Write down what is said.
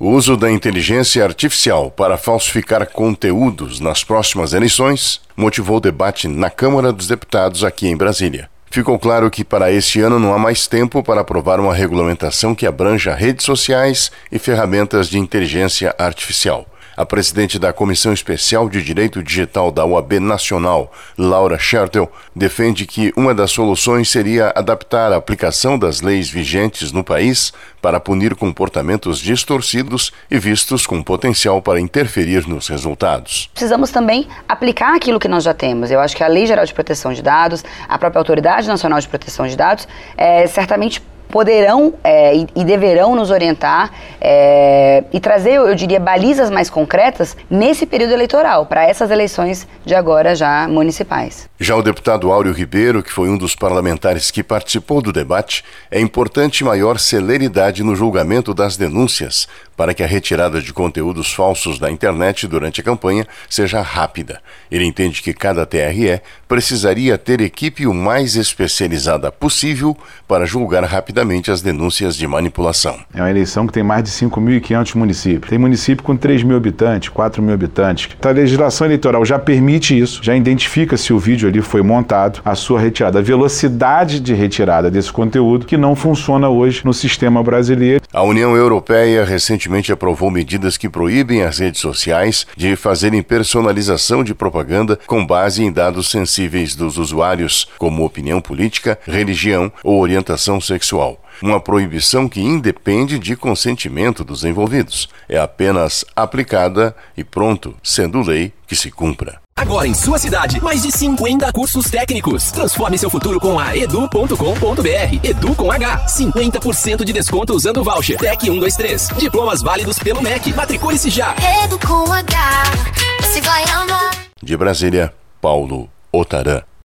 O uso da inteligência artificial para falsificar conteúdos nas próximas eleições motivou debate na Câmara dos Deputados aqui em Brasília. Ficou claro que para este ano não há mais tempo para aprovar uma regulamentação que abranja redes sociais e ferramentas de inteligência artificial. A presidente da Comissão Especial de Direito Digital da UAB Nacional, Laura Schertel, defende que uma das soluções seria adaptar a aplicação das leis vigentes no país para punir comportamentos distorcidos e vistos com potencial para interferir nos resultados. Precisamos também aplicar aquilo que nós já temos. Eu acho que a Lei Geral de Proteção de Dados, a própria Autoridade Nacional de Proteção de Dados, é, certamente poderão é, e, e, deverão nos orientar é, e trazer, eu diria, balizas mais concretas nesse período eleitoral, para essas eleições de agora já municipais. Já o deputado Áureo Ribeiro, que foi um dos parlamentares que participou do debate, é importante maior celeridade no julgamento das denúncias, para que a retirada de conteúdos falsos da internet durante a campanha seja rápida. Ele entende que cada TRE precisaria ter equipe o mais especializada possível para julgar rapidamente as denúncias de manipulação. É uma eleição que tem mais de 5.500 municípios. Tem município com 3 mil habitantes, 4 mil habitantes. Então, a legislação eleitoral já permite isso, já identifica se o vídeo ali foi montado, a sua retirada, a velocidade de retirada desse conteúdo que não funciona hoje no sistema brasileiro. A União Europeia recentemente aprovou medidas que proíbem as redes sociais de fazerem personalização de propaganda com base em dados sensíveis dos usuários, como opinião política, religião ou orientação sexual. Uma proibição que independe de consentimento dos envolvidos. É apenas aplicada e pronto, sendo lei que se cumpra. Agora em sua cidade, mais de 50 cursos técnicos. Transforme seu futuro com a edu.com.br. Edu com H. 50% de desconto usando o voucher. Tec 123. Diplomas válidos pelo MEC. Matricule-se já. Edu com H. Você vai amar. De Brasília, Paulo Otarã.